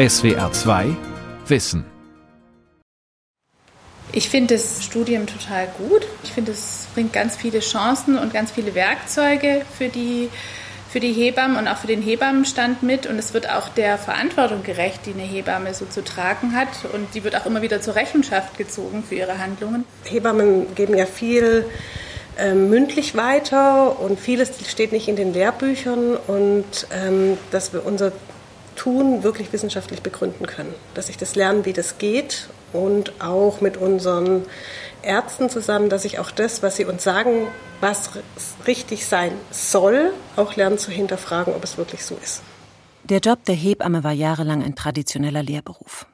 SWR 2 Wissen. Ich finde das Studium total gut. Ich finde, es bringt ganz viele Chancen und ganz viele Werkzeuge für die, für die Hebammen und auch für den Hebammenstand mit. Und es wird auch der Verantwortung gerecht, die eine Hebamme so zu tragen hat. Und sie wird auch immer wieder zur Rechenschaft gezogen für ihre Handlungen. Hebammen geben ja viel äh, mündlich weiter und vieles steht nicht in den Lehrbüchern. Und ähm, dass wir unser Tun wirklich wissenschaftlich begründen können. Dass ich das lerne, wie das geht und auch mit unseren Ärzten zusammen, dass ich auch das, was sie uns sagen, was richtig sein soll, auch lernen zu hinterfragen, ob es wirklich so ist. Der Job der Hebamme war jahrelang ein traditioneller Lehrberuf.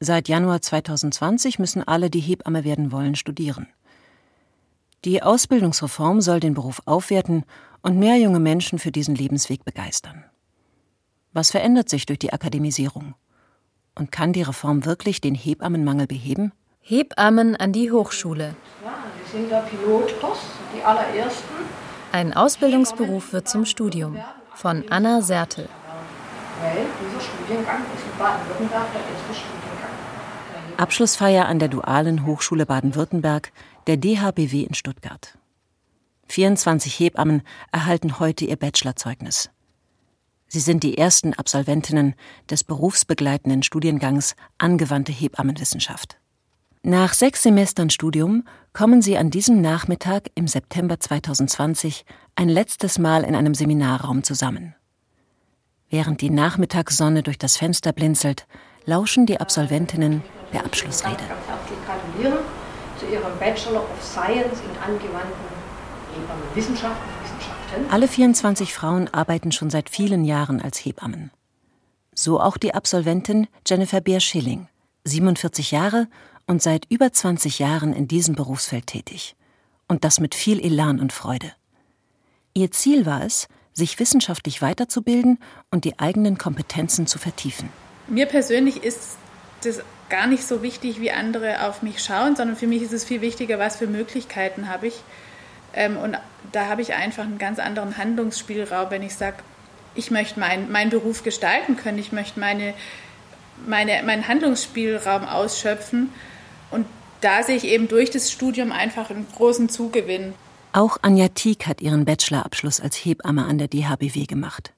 Seit Januar 2020 müssen alle, die Hebamme werden wollen, studieren. Die Ausbildungsreform soll den Beruf aufwerten und mehr junge Menschen für diesen Lebensweg begeistern. Was verändert sich durch die Akademisierung? Und kann die Reform wirklich den Hebammenmangel beheben? Hebammen an die Hochschule. Ja, wir sind der Pilotkurs, die allerersten. Ein Ausbildungsberuf wird zum Studium. Von Anna Sertel. Weil dieser Studiengang ist in Baden-Württemberg der erste Studiengang. Abschlussfeier an der Dualen Hochschule Baden-Württemberg, der DHBW in Stuttgart. 24 Hebammen erhalten heute ihr Bachelorzeugnis. Sie sind die ersten Absolventinnen des berufsbegleitenden Studiengangs Angewandte Hebammenwissenschaft. Nach sechs Semestern Studium kommen sie an diesem Nachmittag im September 2020 ein letztes Mal in einem Seminarraum zusammen. Während die Nachmittagssonne durch das Fenster blinzelt, lauschen die Absolventinnen der Abschlussrede. Herzlich gratulieren zu Ihrem Bachelor of Science in angewandten Hebammenwissenschaften alle 24 Frauen arbeiten schon seit vielen Jahren als Hebammen. So auch die Absolventin Jennifer Beer-Schilling, 47 Jahre und seit über 20 Jahren in diesem Berufsfeld tätig. Und das mit viel Elan und Freude. Ihr Ziel war es, sich wissenschaftlich weiterzubilden und die eigenen Kompetenzen zu vertiefen. Mir persönlich ist das gar nicht so wichtig, wie andere auf mich schauen, sondern für mich ist es viel wichtiger, was für Möglichkeiten habe ich ähm, und da habe ich einfach einen ganz anderen Handlungsspielraum, wenn ich sage, ich möchte mein, meinen Beruf gestalten können, ich möchte meine, meine, meinen Handlungsspielraum ausschöpfen. Und da sehe ich eben durch das Studium einfach einen großen Zugewinn. Auch Anja Tieck hat ihren Bachelorabschluss als Hebamme an der DHBW gemacht.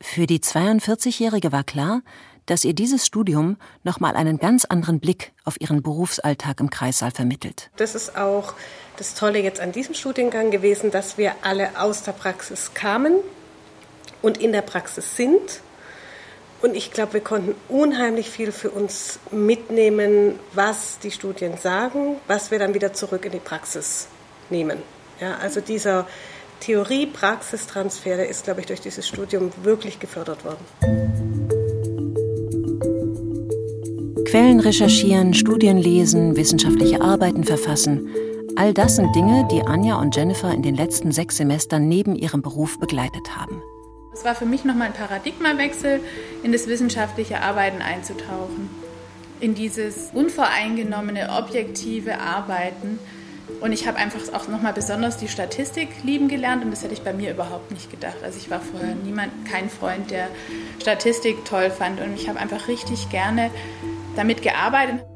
Für die 42-Jährige war klar, dass ihr dieses Studium nochmal einen ganz anderen Blick auf ihren Berufsalltag im Kreissaal vermittelt. Das ist auch das Tolle jetzt an diesem Studiengang gewesen, dass wir alle aus der Praxis kamen und in der Praxis sind. Und ich glaube, wir konnten unheimlich viel für uns mitnehmen, was die Studien sagen, was wir dann wieder zurück in die Praxis nehmen. Ja, also dieser Theorie-Praxistransfer, der ist, glaube ich, durch dieses Studium wirklich gefördert worden. Quellen recherchieren, Studien lesen, wissenschaftliche Arbeiten verfassen. All das sind Dinge, die Anja und Jennifer in den letzten sechs Semestern neben ihrem Beruf begleitet haben. Es war für mich nochmal ein Paradigmawechsel, in das wissenschaftliche Arbeiten einzutauchen. In dieses unvoreingenommene, objektive Arbeiten. Und ich habe einfach auch nochmal besonders die Statistik lieben gelernt und das hätte ich bei mir überhaupt nicht gedacht. Also ich war vorher niemand, kein Freund, der Statistik toll fand und ich habe einfach richtig gerne damit gearbeitet.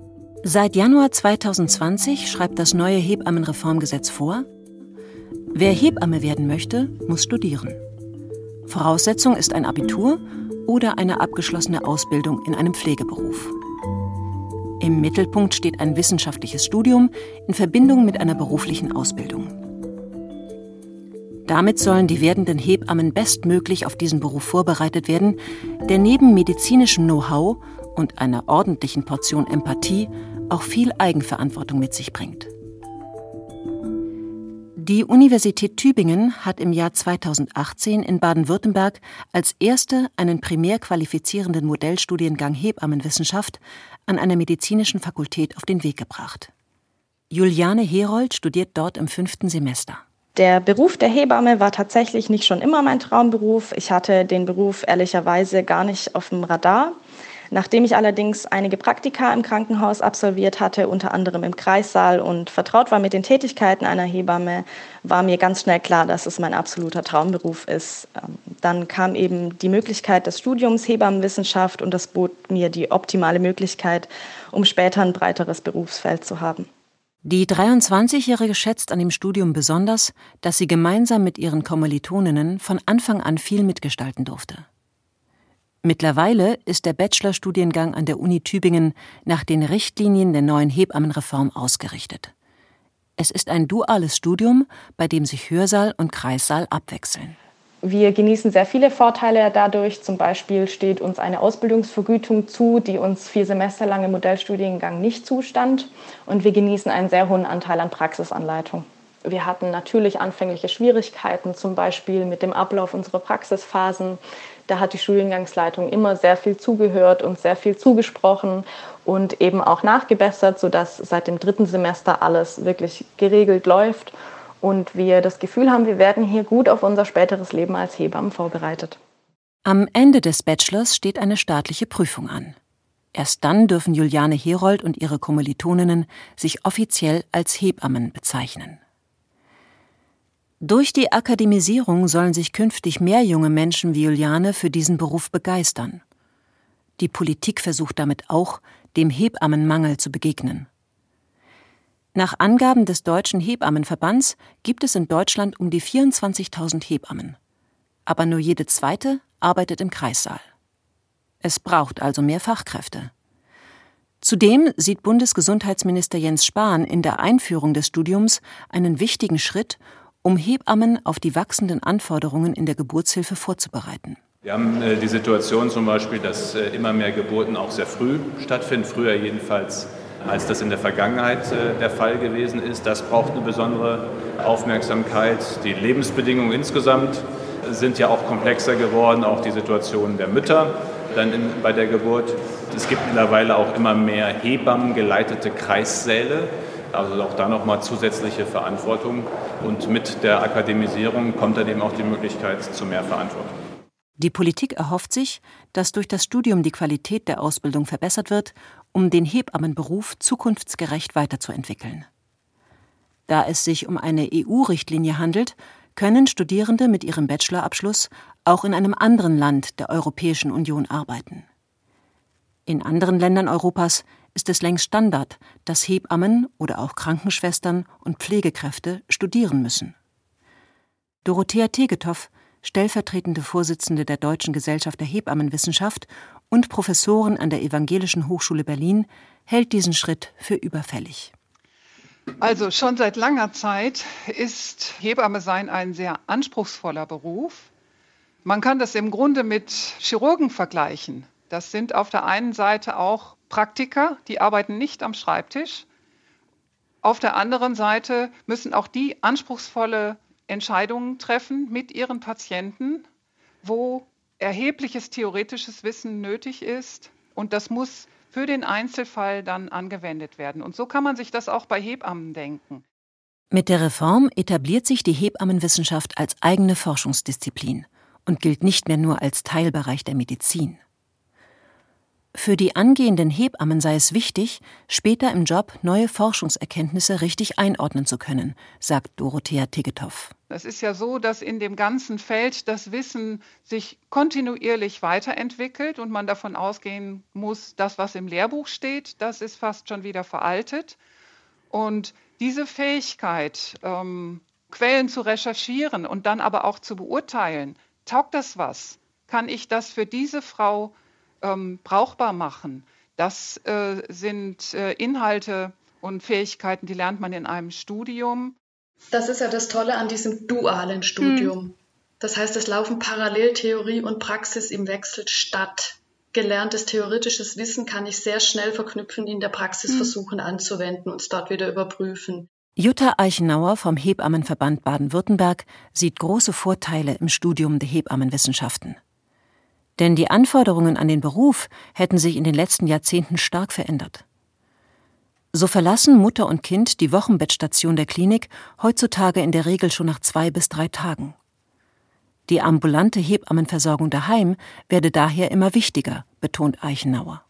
Seit Januar 2020 schreibt das neue Hebammenreformgesetz vor, wer Hebamme werden möchte, muss studieren. Voraussetzung ist ein Abitur oder eine abgeschlossene Ausbildung in einem Pflegeberuf. Im Mittelpunkt steht ein wissenschaftliches Studium in Verbindung mit einer beruflichen Ausbildung. Damit sollen die werdenden Hebammen bestmöglich auf diesen Beruf vorbereitet werden, der neben medizinischem Know-how und einer ordentlichen Portion Empathie auch viel Eigenverantwortung mit sich bringt. Die Universität Tübingen hat im Jahr 2018 in Baden-Württemberg als erste einen primär qualifizierenden Modellstudiengang Hebammenwissenschaft an einer medizinischen Fakultät auf den Weg gebracht. Juliane Herold studiert dort im fünften Semester. Der Beruf der Hebamme war tatsächlich nicht schon immer mein Traumberuf. Ich hatte den Beruf ehrlicherweise gar nicht auf dem Radar. Nachdem ich allerdings einige Praktika im Krankenhaus absolviert hatte, unter anderem im Kreissaal und vertraut war mit den Tätigkeiten einer Hebamme, war mir ganz schnell klar, dass es mein absoluter Traumberuf ist. Ähm, dann kam eben die Möglichkeit des Studiums Hebammenwissenschaft und das bot mir die optimale Möglichkeit, um später ein breiteres Berufsfeld zu haben. Die 23-Jährige schätzt an dem Studium besonders, dass sie gemeinsam mit ihren Kommilitoninnen von Anfang an viel mitgestalten durfte. Mittlerweile ist der Bachelorstudiengang an der Uni Tübingen nach den Richtlinien der neuen Hebammenreform ausgerichtet. Es ist ein duales Studium, bei dem sich Hörsaal und Kreissaal abwechseln. Wir genießen sehr viele Vorteile dadurch. Zum Beispiel steht uns eine Ausbildungsvergütung zu, die uns vier Semester lang im Modellstudiengang nicht zustand. Und wir genießen einen sehr hohen Anteil an Praxisanleitung. Wir hatten natürlich anfängliche Schwierigkeiten, zum Beispiel mit dem Ablauf unserer Praxisphasen. Da hat die Studiengangsleitung immer sehr viel zugehört und sehr viel zugesprochen und eben auch nachgebessert, sodass seit dem dritten Semester alles wirklich geregelt läuft und wir das Gefühl haben, wir werden hier gut auf unser späteres Leben als Hebammen vorbereitet. Am Ende des Bachelors steht eine staatliche Prüfung an. Erst dann dürfen Juliane Herold und ihre Kommilitoninnen sich offiziell als Hebammen bezeichnen. Durch die Akademisierung sollen sich künftig mehr junge Menschen wie Juliane für diesen Beruf begeistern. Die Politik versucht damit auch, dem Hebammenmangel zu begegnen. Nach Angaben des Deutschen Hebammenverbands gibt es in Deutschland um die 24.000 Hebammen. Aber nur jede zweite arbeitet im Kreissaal. Es braucht also mehr Fachkräfte. Zudem sieht Bundesgesundheitsminister Jens Spahn in der Einführung des Studiums einen wichtigen Schritt, um Hebammen auf die wachsenden Anforderungen in der Geburtshilfe vorzubereiten. Wir haben äh, die Situation zum Beispiel, dass äh, immer mehr Geburten auch sehr früh stattfinden, früher jedenfalls als das in der Vergangenheit äh, der Fall gewesen ist. Das braucht eine besondere Aufmerksamkeit. Die Lebensbedingungen insgesamt sind ja auch komplexer geworden, auch die Situation der Mütter dann in, bei der Geburt. Es gibt mittlerweile auch immer mehr Hebammen geleitete Kreissäle. Also auch da nochmal zusätzliche Verantwortung. Und mit der Akademisierung kommt dann eben auch die Möglichkeit zu mehr Verantwortung. Die Politik erhofft sich, dass durch das Studium die Qualität der Ausbildung verbessert wird, um den Hebammenberuf zukunftsgerecht weiterzuentwickeln. Da es sich um eine EU-Richtlinie handelt, können Studierende mit ihrem Bachelorabschluss auch in einem anderen Land der Europäischen Union arbeiten. In anderen Ländern Europas ist es längst Standard, dass Hebammen oder auch Krankenschwestern und Pflegekräfte studieren müssen. Dorothea Tegetow, stellvertretende Vorsitzende der Deutschen Gesellschaft der Hebammenwissenschaft und Professorin an der Evangelischen Hochschule Berlin, hält diesen Schritt für überfällig. Also schon seit langer Zeit ist Hebamme sein ein sehr anspruchsvoller Beruf. Man kann das im Grunde mit Chirurgen vergleichen. Das sind auf der einen Seite auch Praktiker, die arbeiten nicht am Schreibtisch. Auf der anderen Seite müssen auch die anspruchsvolle Entscheidungen treffen mit ihren Patienten, wo erhebliches theoretisches Wissen nötig ist. Und das muss für den Einzelfall dann angewendet werden. Und so kann man sich das auch bei Hebammen denken. Mit der Reform etabliert sich die Hebammenwissenschaft als eigene Forschungsdisziplin und gilt nicht mehr nur als Teilbereich der Medizin. Für die angehenden Hebammen sei es wichtig, später im Job neue Forschungserkenntnisse richtig einordnen zu können, sagt Dorothea Tigetow. Es ist ja so, dass in dem ganzen Feld das Wissen sich kontinuierlich weiterentwickelt und man davon ausgehen muss, das, was im Lehrbuch steht, das ist fast schon wieder veraltet. Und diese Fähigkeit, ähm, Quellen zu recherchieren und dann aber auch zu beurteilen, taugt das was? Kann ich das für diese Frau ähm, brauchbar machen. Das äh, sind äh, Inhalte und Fähigkeiten, die lernt man in einem Studium. Das ist ja das Tolle an diesem dualen Studium. Hm. Das heißt, es laufen parallel Theorie und Praxis im Wechsel statt. Gelerntes theoretisches Wissen kann ich sehr schnell verknüpfen, in der Praxis hm. versuchen anzuwenden und es dort wieder überprüfen. Jutta Eichenauer vom Hebammenverband Baden-Württemberg sieht große Vorteile im Studium der Hebammenwissenschaften. Denn die Anforderungen an den Beruf hätten sich in den letzten Jahrzehnten stark verändert. So verlassen Mutter und Kind die Wochenbettstation der Klinik heutzutage in der Regel schon nach zwei bis drei Tagen. Die ambulante Hebammenversorgung daheim werde daher immer wichtiger, betont Eichenauer.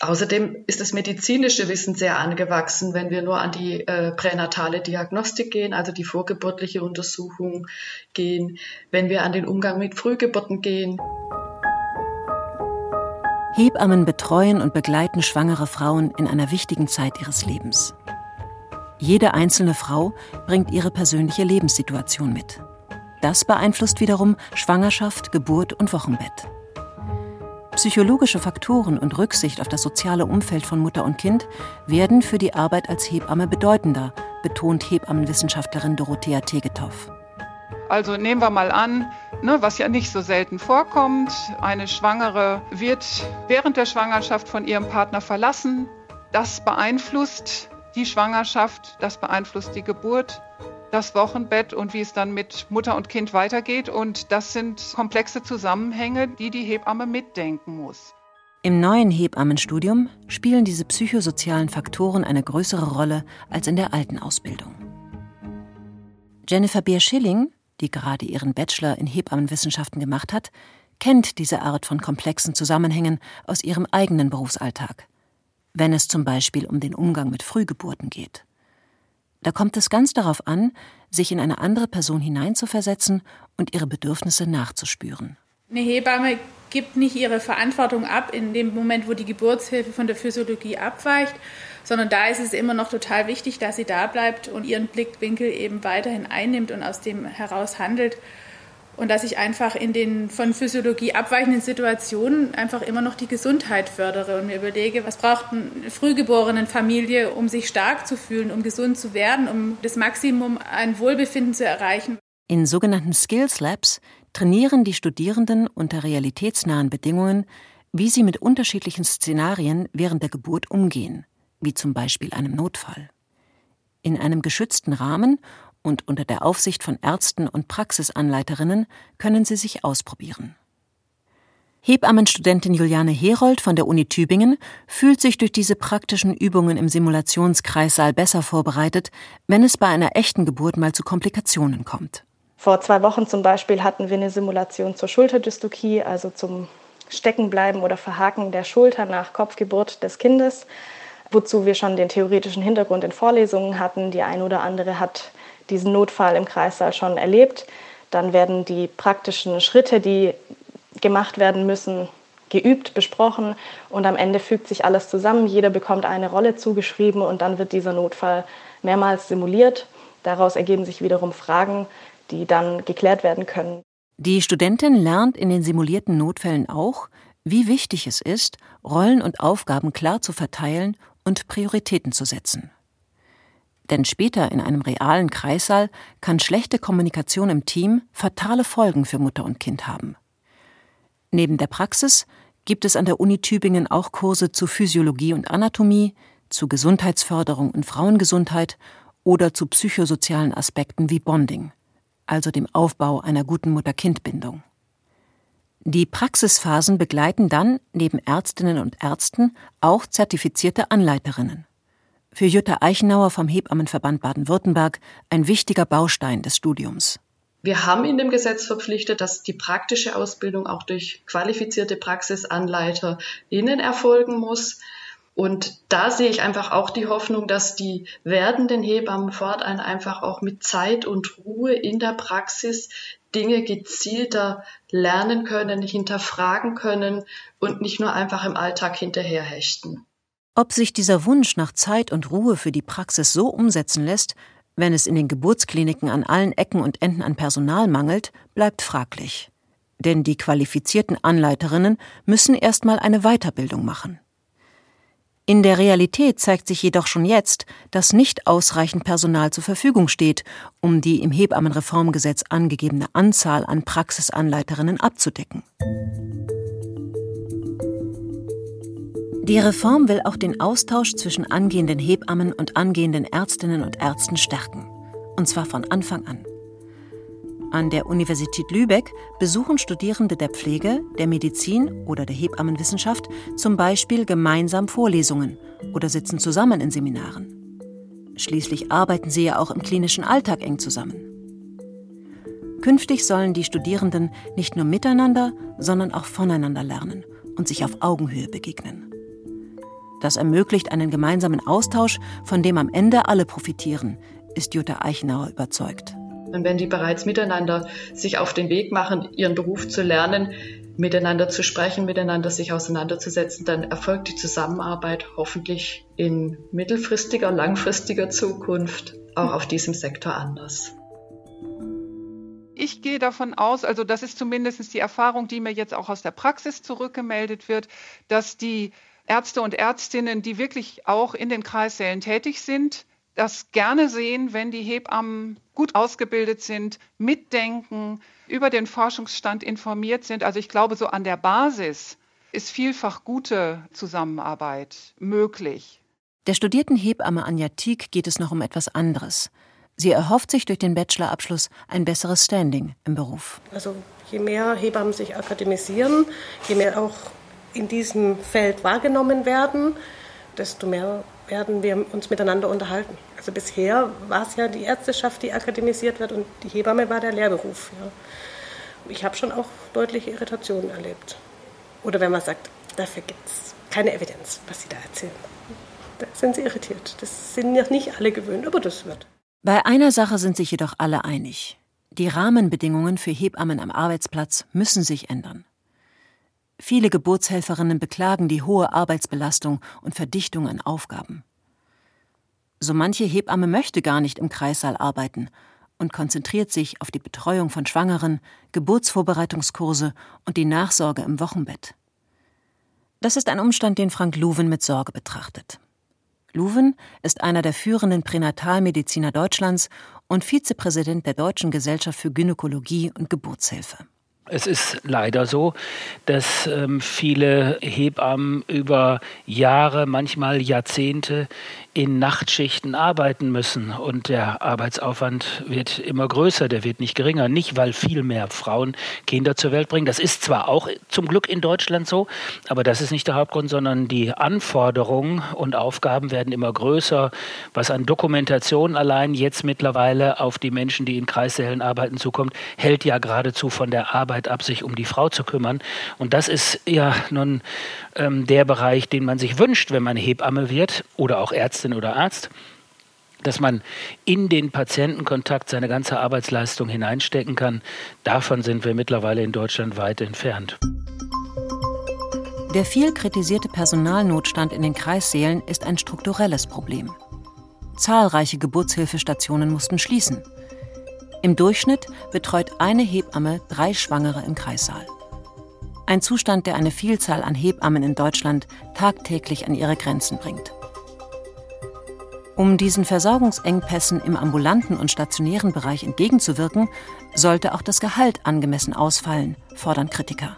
Außerdem ist das medizinische Wissen sehr angewachsen, wenn wir nur an die äh, pränatale Diagnostik gehen, also die vorgeburtliche Untersuchung gehen, wenn wir an den Umgang mit Frühgeburten gehen. Hebammen betreuen und begleiten schwangere Frauen in einer wichtigen Zeit ihres Lebens. Jede einzelne Frau bringt ihre persönliche Lebenssituation mit. Das beeinflusst wiederum Schwangerschaft, Geburt und Wochenbett. Psychologische Faktoren und Rücksicht auf das soziale Umfeld von Mutter und Kind werden für die Arbeit als Hebamme bedeutender, betont Hebammenwissenschaftlerin Dorothea Tegetow. Also nehmen wir mal an, ne, was ja nicht so selten vorkommt, eine Schwangere wird während der Schwangerschaft von ihrem Partner verlassen. Das beeinflusst die Schwangerschaft, das beeinflusst die Geburt, das Wochenbett und wie es dann mit Mutter und Kind weitergeht. Und das sind komplexe Zusammenhänge, die die Hebamme mitdenken muss. Im neuen Hebammenstudium spielen diese psychosozialen Faktoren eine größere Rolle als in der alten Ausbildung. Jennifer Beer-Schilling, die gerade ihren Bachelor in Hebammenwissenschaften gemacht hat, kennt diese Art von komplexen Zusammenhängen aus ihrem eigenen Berufsalltag, wenn es zum Beispiel um den Umgang mit Frühgeburten geht. Da kommt es ganz darauf an, sich in eine andere Person hineinzuversetzen und ihre Bedürfnisse nachzuspüren. Eine Hebamme gibt nicht ihre Verantwortung ab in dem Moment, wo die Geburtshilfe von der Physiologie abweicht, sondern da ist es immer noch total wichtig, dass sie da bleibt und ihren Blickwinkel eben weiterhin einnimmt und aus dem heraus handelt und dass ich einfach in den von Physiologie abweichenden Situationen einfach immer noch die Gesundheit fördere und mir überlege, was braucht eine frühgeborene Familie, um sich stark zu fühlen, um gesund zu werden, um das Maximum an Wohlbefinden zu erreichen. In sogenannten Skills Labs trainieren die Studierenden unter realitätsnahen Bedingungen, wie sie mit unterschiedlichen Szenarien während der Geburt umgehen, wie zum Beispiel einem Notfall. In einem geschützten Rahmen und unter der Aufsicht von Ärzten und Praxisanleiterinnen können sie sich ausprobieren. Hebammenstudentin Juliane Herold von der Uni Tübingen fühlt sich durch diese praktischen Übungen im Simulationskreissaal besser vorbereitet, wenn es bei einer echten Geburt mal zu Komplikationen kommt. Vor zwei Wochen zum Beispiel hatten wir eine Simulation zur Schulterdystokie, also zum Steckenbleiben oder Verhaken der Schulter nach Kopfgeburt des Kindes, wozu wir schon den theoretischen Hintergrund in Vorlesungen hatten. Die eine oder andere hat diesen Notfall im Kreissaal schon erlebt. Dann werden die praktischen Schritte, die gemacht werden müssen, geübt, besprochen und am Ende fügt sich alles zusammen. Jeder bekommt eine Rolle zugeschrieben und dann wird dieser Notfall mehrmals simuliert. Daraus ergeben sich wiederum Fragen, die dann geklärt werden können. Die Studentin lernt in den simulierten Notfällen auch, wie wichtig es ist, Rollen und Aufgaben klar zu verteilen und Prioritäten zu setzen. Denn später in einem realen Kreissaal kann schlechte Kommunikation im Team fatale Folgen für Mutter und Kind haben. Neben der Praxis gibt es an der Uni Tübingen auch Kurse zu Physiologie und Anatomie, zu Gesundheitsförderung und Frauengesundheit oder zu psychosozialen Aspekten wie Bonding, also dem Aufbau einer guten Mutter-Kind-Bindung. Die Praxisphasen begleiten dann neben Ärztinnen und Ärzten auch zertifizierte Anleiterinnen für Jutta Eichenauer vom Hebammenverband Baden-Württemberg ein wichtiger Baustein des Studiums. Wir haben in dem Gesetz verpflichtet, dass die praktische Ausbildung auch durch qualifizierte PraxisanleiterInnen erfolgen muss. Und da sehe ich einfach auch die Hoffnung, dass die werdenden Hebammen fortan einfach auch mit Zeit und Ruhe in der Praxis Dinge gezielter lernen können, hinterfragen können und nicht nur einfach im Alltag hinterherhechten. Ob sich dieser Wunsch nach Zeit und Ruhe für die Praxis so umsetzen lässt, wenn es in den Geburtskliniken an allen Ecken und Enden an Personal mangelt, bleibt fraglich. Denn die qualifizierten Anleiterinnen müssen erstmal eine Weiterbildung machen. In der Realität zeigt sich jedoch schon jetzt, dass nicht ausreichend Personal zur Verfügung steht, um die im Hebammenreformgesetz angegebene Anzahl an Praxisanleiterinnen abzudecken. Die Reform will auch den Austausch zwischen angehenden Hebammen und angehenden Ärztinnen und Ärzten stärken. Und zwar von Anfang an. An der Universität Lübeck besuchen Studierende der Pflege, der Medizin oder der Hebammenwissenschaft zum Beispiel gemeinsam Vorlesungen oder sitzen zusammen in Seminaren. Schließlich arbeiten sie ja auch im klinischen Alltag eng zusammen. Künftig sollen die Studierenden nicht nur miteinander, sondern auch voneinander lernen und sich auf Augenhöhe begegnen. Das ermöglicht einen gemeinsamen Austausch, von dem am Ende alle profitieren, ist Jutta Eichenauer überzeugt. Und wenn die bereits miteinander sich auf den Weg machen, ihren Beruf zu lernen, miteinander zu sprechen, miteinander sich auseinanderzusetzen, dann erfolgt die Zusammenarbeit hoffentlich in mittelfristiger, langfristiger Zukunft auch auf diesem Sektor anders. Ich gehe davon aus, also das ist zumindest die Erfahrung, die mir jetzt auch aus der Praxis zurückgemeldet wird, dass die Ärzte und Ärztinnen, die wirklich auch in den Kreissälen tätig sind, das gerne sehen, wenn die Hebammen gut ausgebildet sind, mitdenken, über den Forschungsstand informiert sind. Also ich glaube, so an der Basis ist vielfach gute Zusammenarbeit möglich. Der studierten Hebamme Anja Tieck geht es noch um etwas anderes. Sie erhofft sich durch den Bachelorabschluss ein besseres Standing im Beruf. Also je mehr Hebammen sich akademisieren, je mehr auch in diesem Feld wahrgenommen werden, desto mehr werden wir uns miteinander unterhalten. Also bisher war es ja die Ärzteschaft, die akademisiert wird und die Hebamme war der Lehrberuf. Ja. Ich habe schon auch deutliche Irritationen erlebt. Oder wenn man sagt, dafür gibt es keine Evidenz, was Sie da erzählen. Da sind sie irritiert. Das sind ja nicht alle gewöhnt, aber das wird. Bei einer Sache sind sich jedoch alle einig. Die Rahmenbedingungen für Hebammen am Arbeitsplatz müssen sich ändern. Viele Geburtshelferinnen beklagen die hohe Arbeitsbelastung und Verdichtung an Aufgaben. So manche Hebamme möchte gar nicht im Kreissaal arbeiten und konzentriert sich auf die Betreuung von Schwangeren, Geburtsvorbereitungskurse und die Nachsorge im Wochenbett. Das ist ein Umstand, den Frank Luwen mit Sorge betrachtet. Luwen ist einer der führenden Pränatalmediziner Deutschlands und Vizepräsident der Deutschen Gesellschaft für Gynäkologie und Geburtshilfe. Es ist leider so, dass ähm, viele Hebammen über Jahre, manchmal Jahrzehnte in Nachtschichten arbeiten müssen und der Arbeitsaufwand wird immer größer, der wird nicht geringer. Nicht, weil viel mehr Frauen Kinder zur Welt bringen. Das ist zwar auch zum Glück in Deutschland so, aber das ist nicht der Hauptgrund, sondern die Anforderungen und Aufgaben werden immer größer, was an Dokumentation allein jetzt mittlerweile auf die Menschen, die in Kreissälen arbeiten, zukommt, hält ja geradezu von der Arbeit ab, sich um die Frau zu kümmern. Und das ist ja nun ähm, der Bereich, den man sich wünscht, wenn man Hebamme wird oder auch Ärztin oder Arzt dass man in den Patientenkontakt seine ganze Arbeitsleistung hineinstecken kann, davon sind wir mittlerweile in Deutschland weit entfernt. Der viel kritisierte Personalnotstand in den Kreissälen ist ein strukturelles Problem. Zahlreiche Geburtshilfestationen mussten schließen. Im Durchschnitt betreut eine Hebamme drei Schwangere im Kreissaal. Ein Zustand, der eine Vielzahl an Hebammen in Deutschland tagtäglich an ihre Grenzen bringt. Um diesen Versorgungsengpässen im ambulanten und stationären Bereich entgegenzuwirken, sollte auch das Gehalt angemessen ausfallen, fordern Kritiker.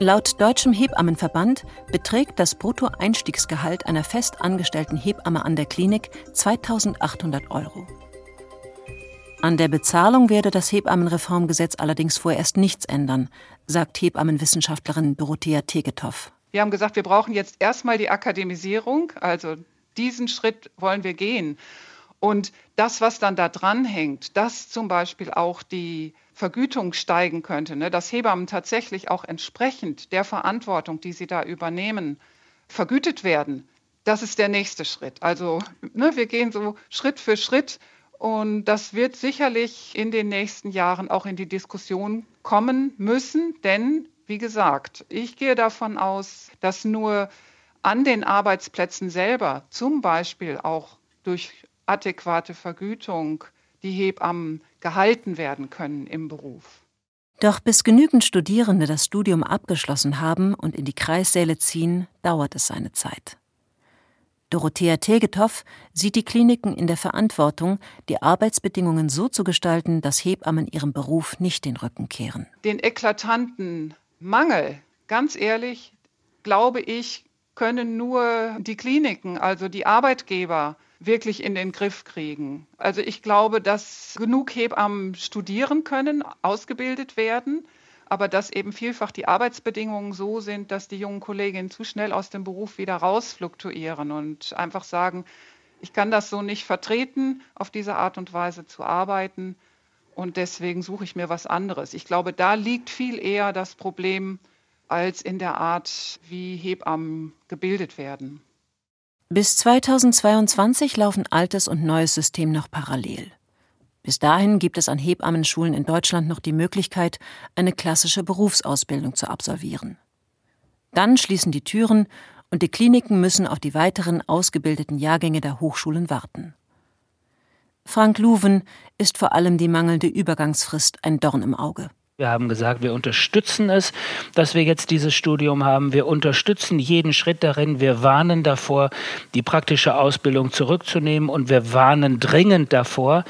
Laut Deutschem Hebammenverband beträgt das Bruttoeinstiegsgehalt einer festangestellten Hebamme an der Klinik 2800 Euro. An der Bezahlung werde das Hebammenreformgesetz allerdings vorerst nichts ändern, sagt Hebammenwissenschaftlerin Dorothea Tegetow. Wir haben gesagt, wir brauchen jetzt erstmal die Akademisierung, also diesen Schritt wollen wir gehen. Und das, was dann da dranhängt, dass zum Beispiel auch die Vergütung steigen könnte, ne, dass Hebammen tatsächlich auch entsprechend der Verantwortung, die sie da übernehmen, vergütet werden, das ist der nächste Schritt. Also ne, wir gehen so Schritt für Schritt und das wird sicherlich in den nächsten Jahren auch in die Diskussion kommen müssen, denn, wie gesagt, ich gehe davon aus, dass nur an den Arbeitsplätzen selber, zum Beispiel auch durch adäquate Vergütung, die Hebammen gehalten werden können im Beruf. Doch bis genügend Studierende das Studium abgeschlossen haben und in die Kreissäle ziehen, dauert es seine Zeit. Dorothea Tegetow sieht die Kliniken in der Verantwortung, die Arbeitsbedingungen so zu gestalten, dass Hebammen ihrem Beruf nicht den Rücken kehren. Den eklatanten Mangel, ganz ehrlich, glaube ich, können nur die Kliniken, also die Arbeitgeber, wirklich in den Griff kriegen. Also ich glaube, dass genug Hebammen studieren können, ausgebildet werden aber dass eben vielfach die Arbeitsbedingungen so sind, dass die jungen Kolleginnen zu schnell aus dem Beruf wieder rausfluktuieren und einfach sagen, ich kann das so nicht vertreten, auf diese Art und Weise zu arbeiten. und deswegen suche ich mir was anderes. Ich glaube, da liegt viel eher das Problem als in der Art, wie Hebammen gebildet werden. Bis 2022 laufen altes und neues System noch parallel. Bis dahin gibt es an Hebammenschulen in Deutschland noch die Möglichkeit, eine klassische Berufsausbildung zu absolvieren. Dann schließen die Türen und die Kliniken müssen auf die weiteren ausgebildeten Jahrgänge der Hochschulen warten. Frank Luven ist vor allem die mangelnde Übergangsfrist ein Dorn im Auge. Wir haben gesagt, wir unterstützen es, dass wir jetzt dieses Studium haben. Wir unterstützen jeden Schritt darin. Wir warnen davor, die praktische Ausbildung zurückzunehmen. Und wir warnen dringend davor,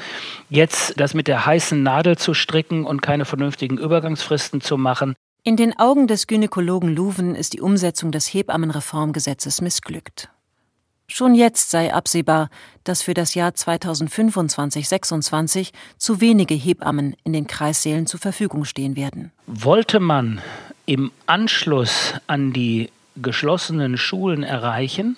jetzt das mit der heißen Nadel zu stricken und keine vernünftigen Übergangsfristen zu machen. In den Augen des Gynäkologen Luven ist die Umsetzung des Hebammenreformgesetzes missglückt. Schon jetzt sei absehbar, dass für das Jahr 2025-26 zu wenige Hebammen in den Kreissälen zur Verfügung stehen werden. Wollte man im Anschluss an die geschlossenen Schulen erreichen,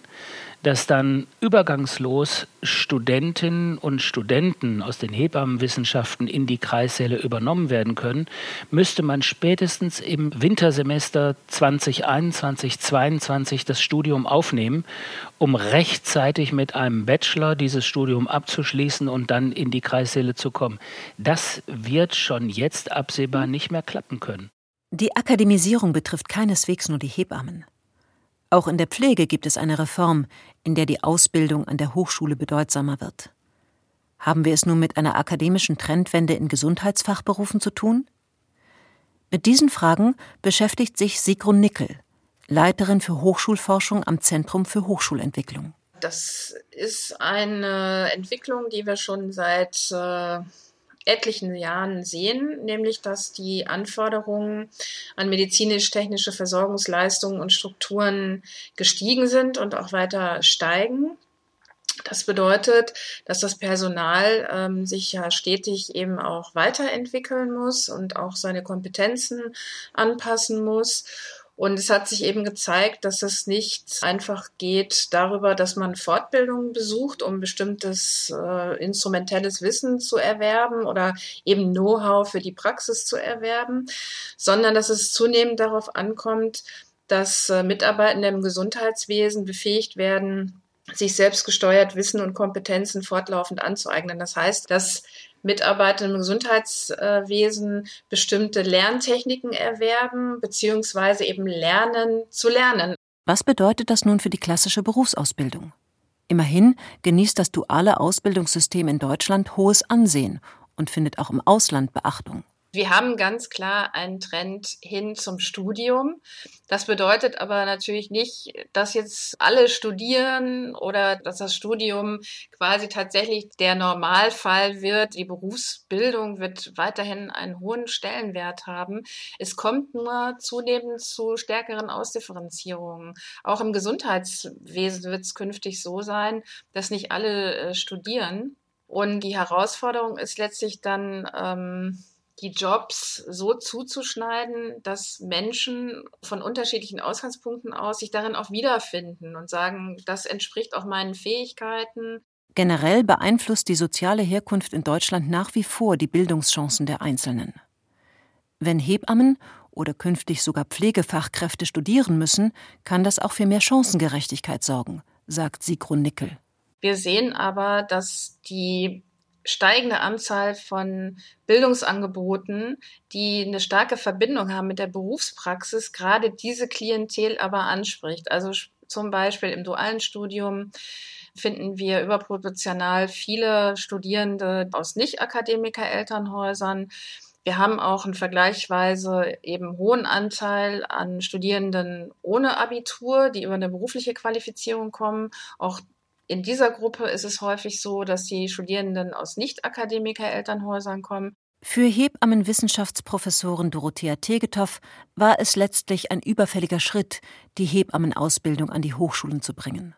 dass dann übergangslos Studentinnen und Studenten aus den Hebammenwissenschaften in die Kreissäle übernommen werden können, müsste man spätestens im Wintersemester 2021, 2022 das Studium aufnehmen, um rechtzeitig mit einem Bachelor dieses Studium abzuschließen und dann in die Kreissäle zu kommen. Das wird schon jetzt absehbar nicht mehr klappen können. Die Akademisierung betrifft keineswegs nur die Hebammen. Auch in der Pflege gibt es eine Reform, in der die Ausbildung an der Hochschule bedeutsamer wird. Haben wir es nun mit einer akademischen Trendwende in Gesundheitsfachberufen zu tun? Mit diesen Fragen beschäftigt sich Sigrun Nickel, Leiterin für Hochschulforschung am Zentrum für Hochschulentwicklung. Das ist eine Entwicklung, die wir schon seit äh, etlichen Jahren sehen, nämlich dass die Anforderungen an medizinisch-technische Versorgungsleistungen und Strukturen gestiegen sind und auch weiter steigen. Das bedeutet, dass das Personal ähm, sich ja stetig eben auch weiterentwickeln muss und auch seine Kompetenzen anpassen muss. Und es hat sich eben gezeigt, dass es nicht einfach geht darüber, dass man Fortbildungen besucht, um bestimmtes äh, instrumentelles Wissen zu erwerben oder eben Know-how für die Praxis zu erwerben, sondern dass es zunehmend darauf ankommt, dass äh, Mitarbeitende im Gesundheitswesen befähigt werden, sich selbst gesteuert Wissen und Kompetenzen fortlaufend anzueignen. Das heißt, dass Mitarbeiter im Gesundheitswesen bestimmte Lerntechniken erwerben, beziehungsweise eben lernen zu lernen. Was bedeutet das nun für die klassische Berufsausbildung? Immerhin genießt das duale Ausbildungssystem in Deutschland hohes Ansehen und findet auch im Ausland Beachtung. Wir haben ganz klar einen Trend hin zum Studium. Das bedeutet aber natürlich nicht, dass jetzt alle studieren oder dass das Studium quasi tatsächlich der Normalfall wird. Die Berufsbildung wird weiterhin einen hohen Stellenwert haben. Es kommt nur zunehmend zu stärkeren Ausdifferenzierungen. Auch im Gesundheitswesen wird es künftig so sein, dass nicht alle äh, studieren. Und die Herausforderung ist letztlich dann, ähm, die Jobs so zuzuschneiden, dass Menschen von unterschiedlichen Ausgangspunkten aus sich darin auch wiederfinden und sagen, das entspricht auch meinen Fähigkeiten. Generell beeinflusst die soziale Herkunft in Deutschland nach wie vor die Bildungschancen der Einzelnen. Wenn Hebammen oder künftig sogar Pflegefachkräfte studieren müssen, kann das auch für mehr Chancengerechtigkeit sorgen, sagt Sigrun Nickel. Wir sehen aber, dass die steigende Anzahl von Bildungsangeboten, die eine starke Verbindung haben mit der Berufspraxis, gerade diese Klientel aber anspricht. Also zum Beispiel im dualen Studium finden wir überproportional viele Studierende aus Nicht-Akademiker-Elternhäusern. Wir haben auch einen vergleichsweise eben hohen Anteil an Studierenden ohne Abitur, die über eine berufliche Qualifizierung kommen. Auch in dieser Gruppe ist es häufig so, dass die Studierenden aus Nicht-Akademiker-Elternhäusern kommen. Für Hebammenwissenschaftsprofessorin Dorothea Tegetow war es letztlich ein überfälliger Schritt, die Hebammenausbildung an die Hochschulen zu bringen.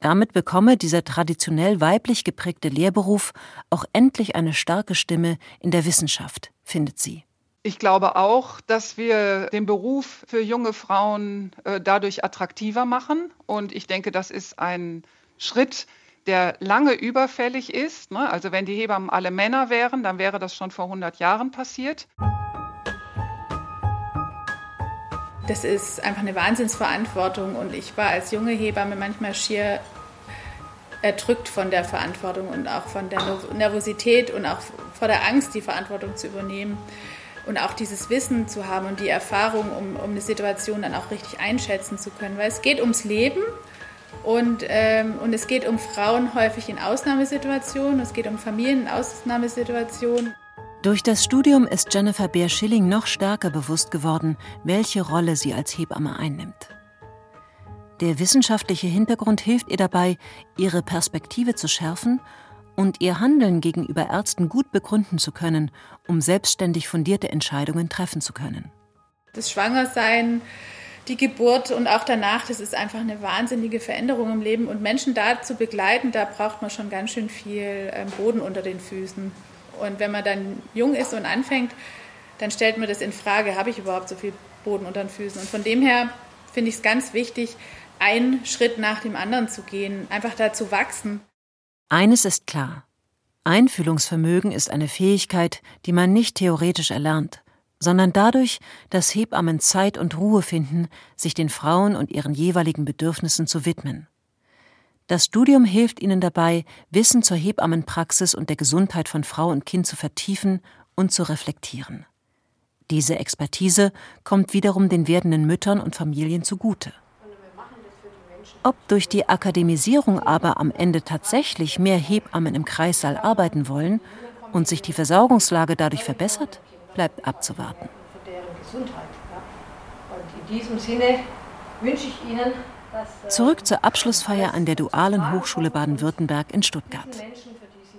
Damit bekomme dieser traditionell weiblich geprägte Lehrberuf auch endlich eine starke Stimme in der Wissenschaft, findet sie. Ich glaube auch, dass wir den Beruf für junge Frauen äh, dadurch attraktiver machen. Und ich denke, das ist ein Schritt, der lange überfällig ist. Ne? Also wenn die Hebammen alle Männer wären, dann wäre das schon vor 100 Jahren passiert. Das ist einfach eine Wahnsinnsverantwortung und ich war als junge Hebamme manchmal schier erdrückt von der Verantwortung und auch von der Nervosität und auch vor der Angst, die Verantwortung zu übernehmen und auch dieses Wissen zu haben und die Erfahrung, um, um eine Situation dann auch richtig einschätzen zu können. Weil es geht ums Leben und, ähm, und es geht um Frauen häufig in Ausnahmesituationen, es geht um Familien in Ausnahmesituationen. Durch das Studium ist Jennifer Beer-Schilling noch stärker bewusst geworden, welche Rolle sie als Hebamme einnimmt. Der wissenschaftliche Hintergrund hilft ihr dabei, ihre Perspektive zu schärfen und ihr Handeln gegenüber Ärzten gut begründen zu können, um selbstständig fundierte Entscheidungen treffen zu können. Das Schwangersein, die Geburt und auch danach, das ist einfach eine wahnsinnige Veränderung im Leben. Und Menschen da zu begleiten, da braucht man schon ganz schön viel ähm, Boden unter den Füßen. Und wenn man dann jung ist und anfängt, dann stellt man das in Frage, habe ich überhaupt so viel Boden unter den Füßen? Und von dem her finde ich es ganz wichtig, einen Schritt nach dem anderen zu gehen, einfach da zu wachsen. Eines ist klar. Einfühlungsvermögen ist eine Fähigkeit, die man nicht theoretisch erlernt, sondern dadurch, dass Hebammen Zeit und Ruhe finden, sich den Frauen und ihren jeweiligen Bedürfnissen zu widmen. Das Studium hilft ihnen dabei, Wissen zur Hebammenpraxis und der Gesundheit von Frau und Kind zu vertiefen und zu reflektieren. Diese Expertise kommt wiederum den werdenden Müttern und Familien zugute. Ob durch die Akademisierung aber am Ende tatsächlich mehr Hebammen im Kreissaal arbeiten wollen und sich die Versorgungslage dadurch verbessert, bleibt abzuwarten. in diesem Sinne wünsche ich Ihnen Zurück zur Abschlussfeier an der Dualen Hochschule Baden-Württemberg in Stuttgart.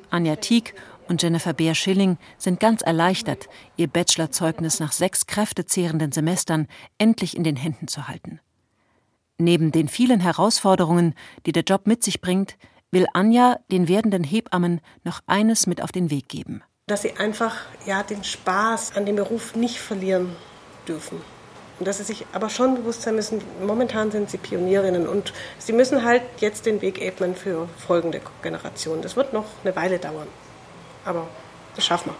Anja Tieck und Jennifer Beer-Schilling sind ganz erleichtert, ihr Bachelorzeugnis nach sechs kräftezehrenden Semestern endlich in den Händen zu halten. Neben den vielen Herausforderungen, die der Job mit sich bringt, will Anja den werdenden Hebammen noch eines mit auf den Weg geben. Dass sie einfach ja, den Spaß an dem Beruf nicht verlieren dürfen. Und dass sie sich aber schon bewusst sein müssen, momentan sind sie Pionierinnen und sie müssen halt jetzt den Weg ebnen für folgende Generationen. Das wird noch eine Weile dauern. Aber das schaffen wir.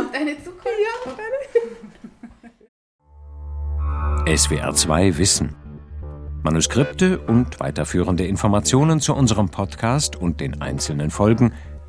Auf deine Zukunft. Ja, auf deine. SWR 2 Wissen. Manuskripte und weiterführende Informationen zu unserem Podcast und den einzelnen Folgen